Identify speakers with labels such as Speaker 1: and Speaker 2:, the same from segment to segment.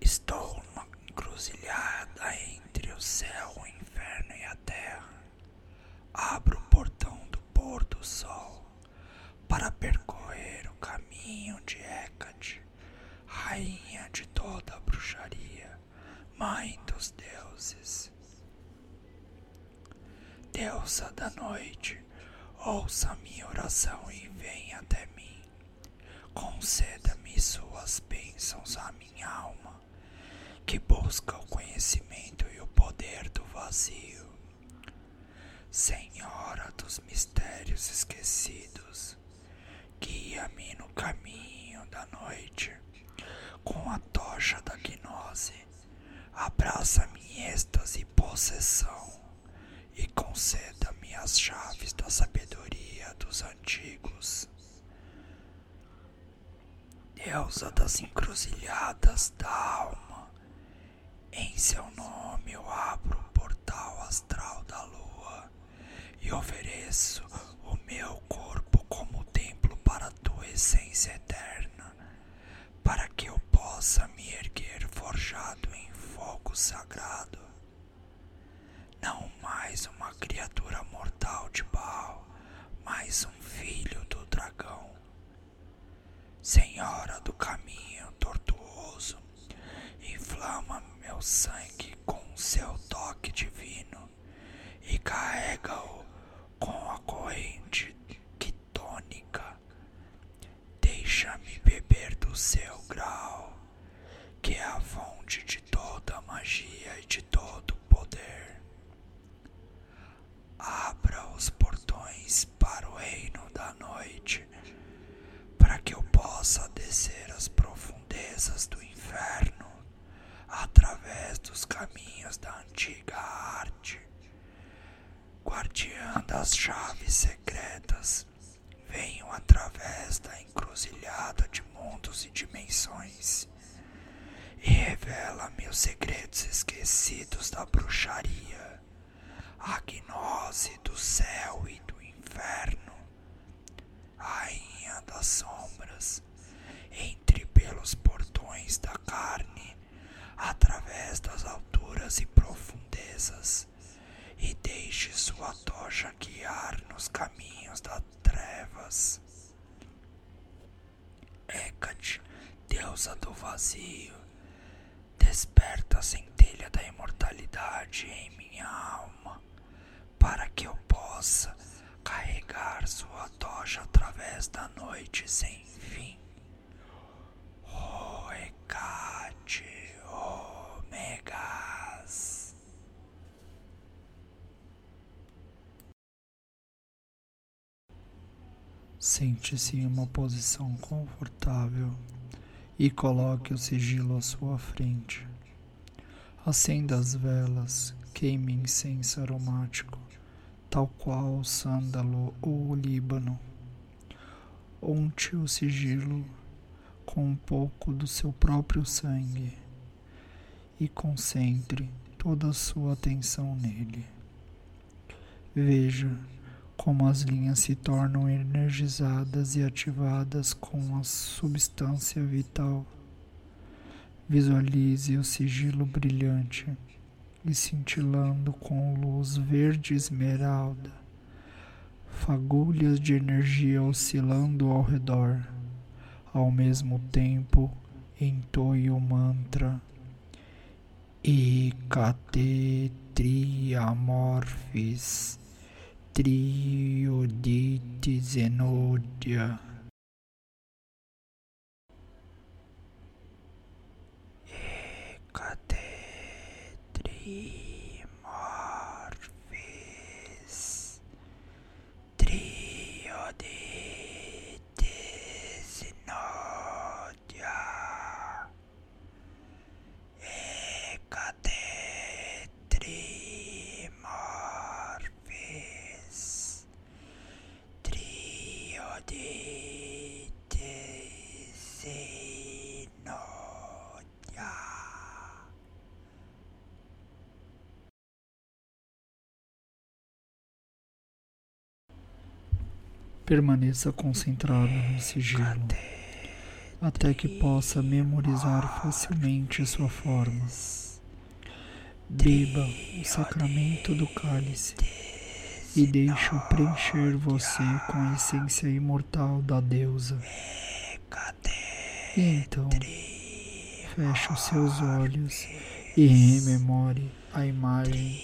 Speaker 1: Estou numa encruzilhada entre o céu, o inferno e a terra. Abro o portão do pôr do sol para percorrer o caminho de Hecate, rainha de toda a bruxaria, mãe dos deuses. Deusa da noite, ouça minha oração e venha até mim. Conceda-me suas bênçãos à minha alma, que busca o conhecimento e o poder do vazio. Senhora dos mistérios esquecidos, guia-me no caminho da noite, com a tocha da gnose, abraça-me em êxtase e possessão e conceda-me as chaves da sabedoria dos antigos. Deusa das encruzilhadas da alma, em seu nome eu abro o portal astral da lua e ofereço o meu corpo como templo para tua essência eterna, para que eu possa me erguer forjado em fogo sagrado não mais uma criatura mortal de Baal, mas um filho do dragão. Senhora do caminho tortuoso, inflama meu sangue com seu toque divino e carrega-o com a corrente quitônica. Deixa-me beber do seu grau, que é a fonte de toda magia e de todo poder. Abra os portões para o reino da noite, para que eu possa descer as profundezas do inferno através dos caminhos da antiga arte. Guardiã das chaves secretas, venho através da encruzilhada de mundos e dimensões e revela-me os segredos esquecidos da bruxaria a gnose do céu e do inferno, rainha das sombras, entre pelos portões da carne, através das alturas e profundezas, e deixe sua tocha guiar nos caminhos das trevas. Hecate, deusa do vazio, desperta a centelha da imortalidade em minha alma para que eu possa carregar sua tocha através da noite sem fim. O Hecate Omegas.
Speaker 2: Sente-se em uma posição confortável e coloque o sigilo à sua frente. Acenda as velas, queime incenso aromático tal qual o sândalo ou o líbano. Unte o sigilo com um pouco do seu próprio sangue e concentre toda a sua atenção nele. Veja como as linhas se tornam energizadas e ativadas com a substância vital. Visualize o sigilo brilhante e cintilando com luz verde esmeralda, fagulhas de energia oscilando ao redor. Ao mesmo tempo, entoie o mantra Ecate Triamorphis Triodite Zenodia.
Speaker 1: Dimorphis Trio de Desinodia Hecate Trimorphis Trio de Desinodia
Speaker 2: Permaneça concentrado no sigilo. até que possa memorizar facilmente sua forma. Beba o sacramento do cálice e deixe-o preencher você com a essência imortal da deusa. E então, feche os seus olhos e rememore a imagem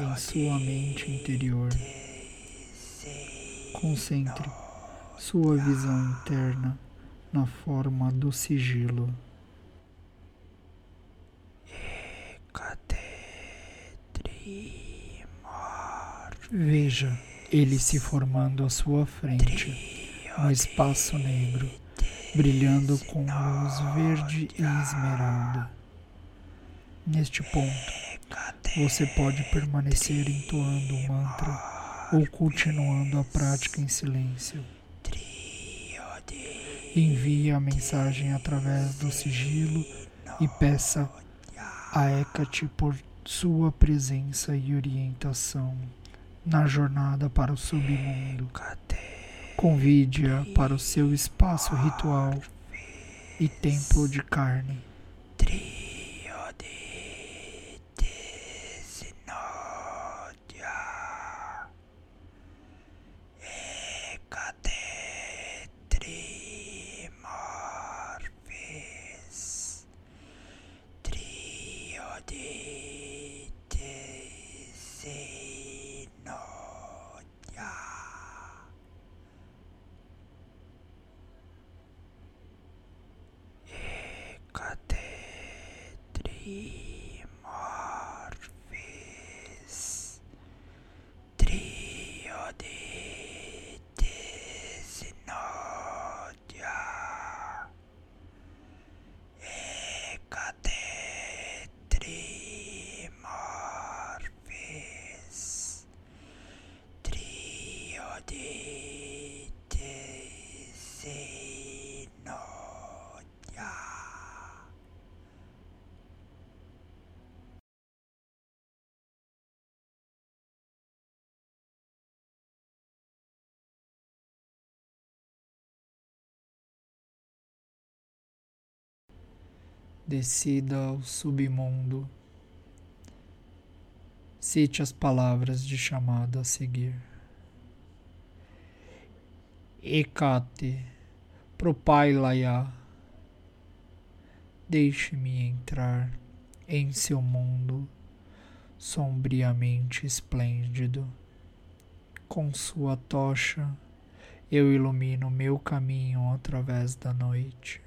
Speaker 2: em sua mente interior. Concentre sua visão interna na forma do sigilo. Veja ele se formando à sua frente, no espaço negro, brilhando com luz verde e esmeralda. Neste ponto, você pode permanecer entoando o mantra ou continuando a prática em silêncio. Envie a mensagem através do sigilo e peça a Hecate por sua presença e orientação na jornada para o submundo. Convide-a para o seu espaço ritual e templo de carne. Descida ao submundo. Cite as palavras de chamada a seguir. Ekate, Propailaya, deixe-me entrar em seu mundo sombriamente esplêndido. Com sua tocha, eu ilumino meu caminho através da noite.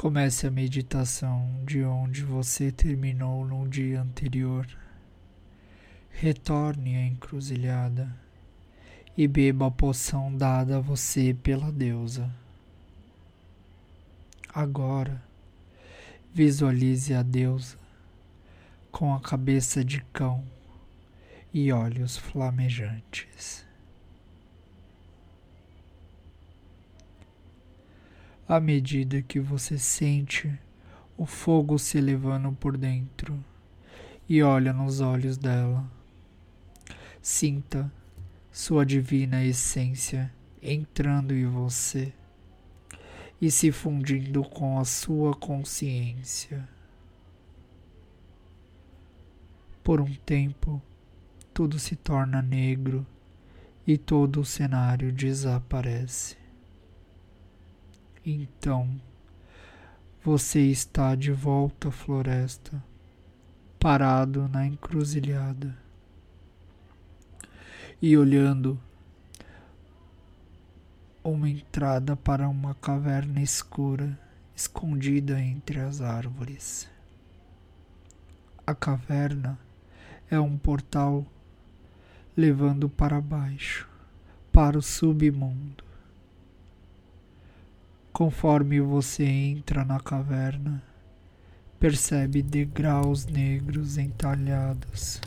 Speaker 2: Comece a meditação de onde você terminou no dia anterior. Retorne à encruzilhada e beba a poção dada a você pela deusa. Agora, visualize a deusa com a cabeça de cão e olhos flamejantes. À medida que você sente o fogo se elevando por dentro e olha nos olhos dela. Sinta sua divina essência entrando em você e se fundindo com a sua consciência. Por um tempo, tudo se torna negro e todo o cenário desaparece. Então, você está de volta à floresta, parado na encruzilhada e olhando uma entrada para uma caverna escura escondida entre as árvores. A caverna é um portal levando para baixo, para o submundo. Conforme você entra na caverna, percebe degraus negros entalhados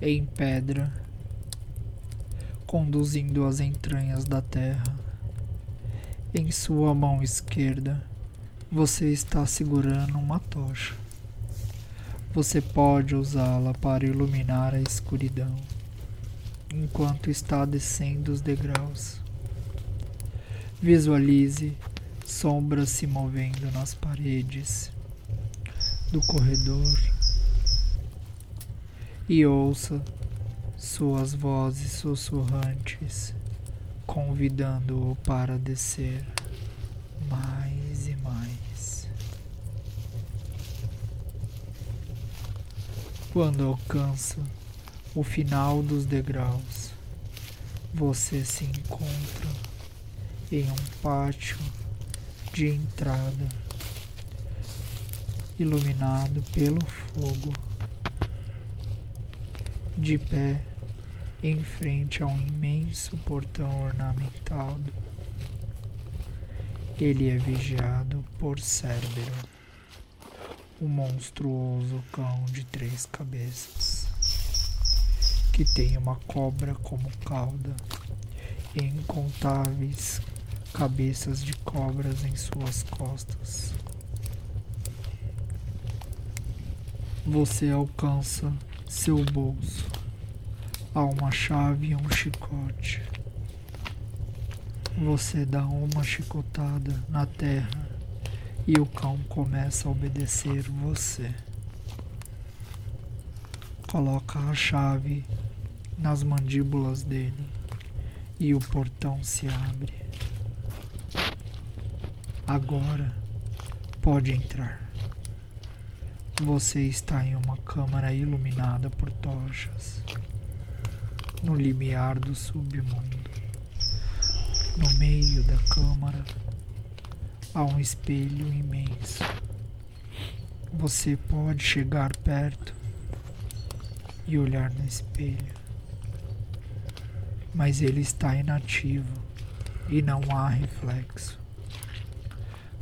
Speaker 2: em pedra, conduzindo às entranhas da terra. Em sua mão esquerda, você está segurando uma tocha. Você pode usá-la para iluminar a escuridão enquanto está descendo os degraus. Visualize sombras se movendo nas paredes do corredor e ouça suas vozes sussurrantes convidando-o para descer mais e mais. Quando alcança o final dos degraus, você se encontra em um pátio de entrada iluminado pelo fogo, de pé em frente a um imenso portão ornamentado. Ele é vigiado por Cérbero, o monstruoso cão de três cabeças, que tem uma cobra como cauda e incontáveis cabeças de cobras em suas costas. Você alcança seu bolso Há uma chave e um chicote. Você dá uma chicotada na terra e o cão começa a obedecer você. Coloca a chave nas mandíbulas dele e o portão se abre. Agora pode entrar. Você está em uma câmara iluminada por tochas no limiar do submundo. No meio da câmara há um espelho imenso. Você pode chegar perto e olhar no espelho, mas ele está inativo e não há reflexo.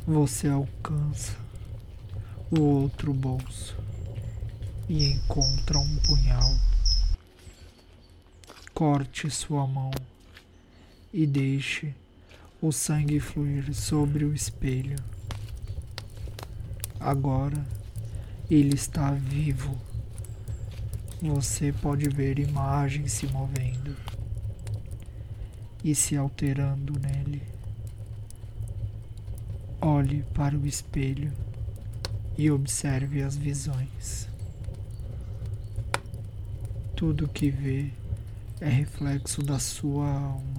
Speaker 2: Você alcança o outro bolso e encontra um punhal corte sua mão e deixe o sangue fluir sobre o espelho. Agora ele está vivo. Você pode ver imagens se movendo e se alterando nele. Olhe para o espelho e observe as visões. Tudo que vê é reflexo da sua alma.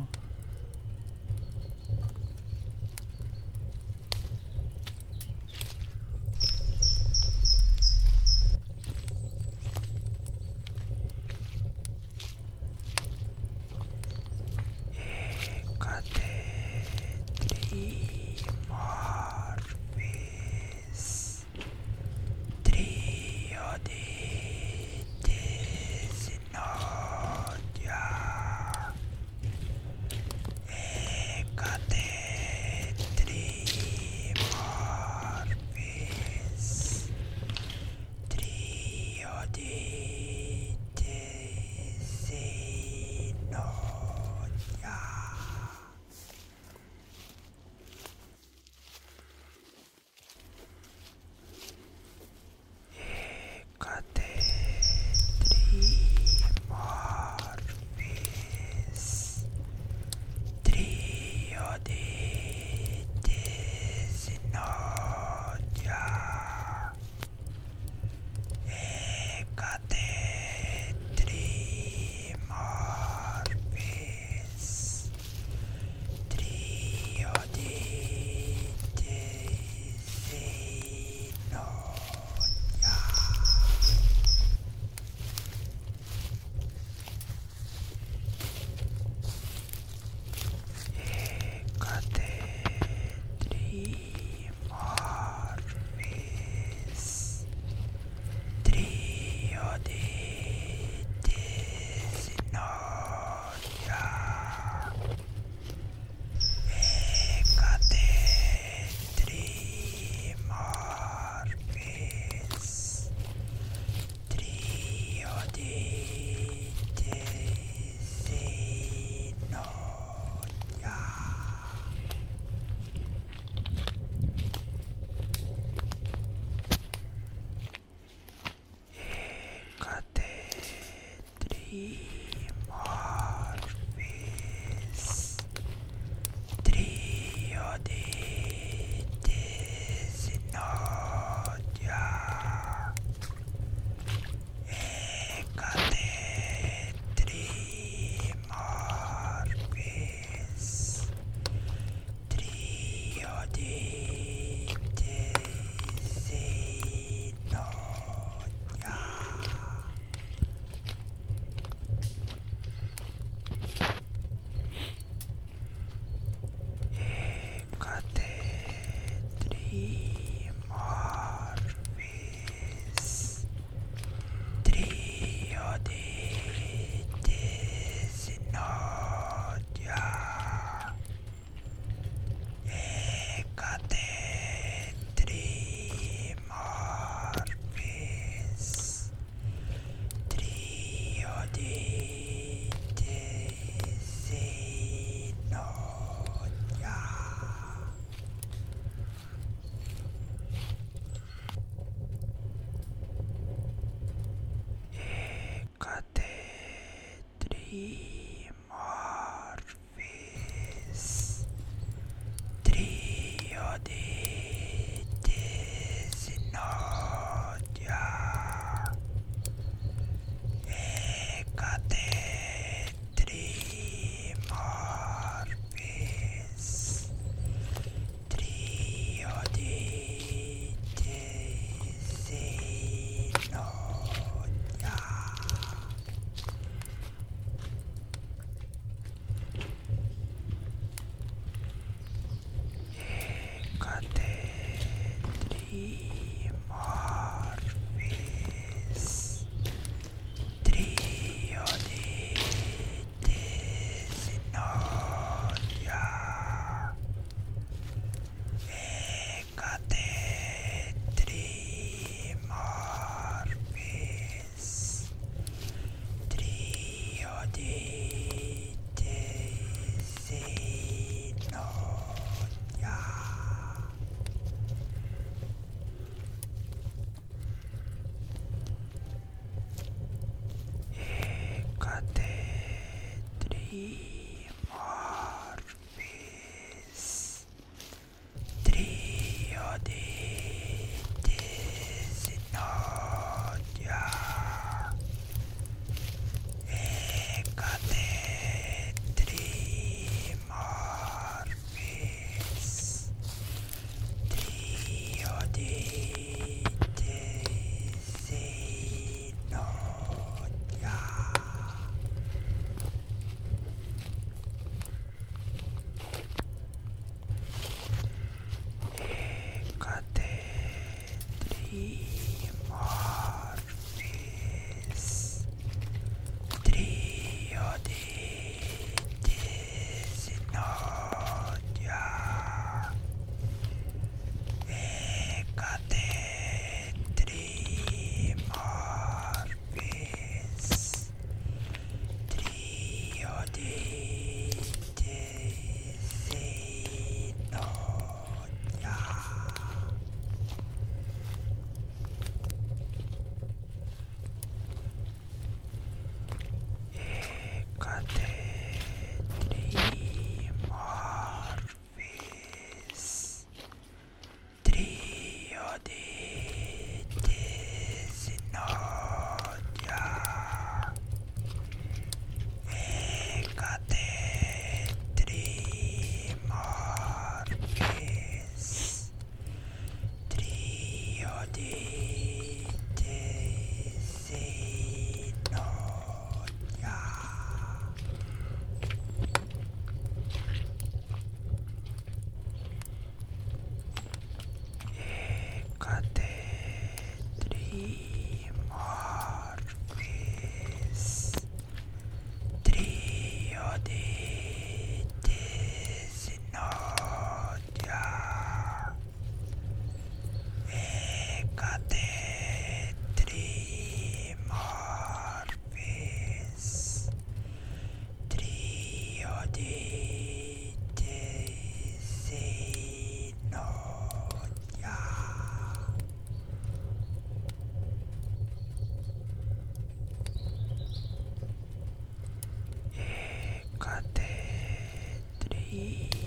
Speaker 1: Bye. Peace. He Peace.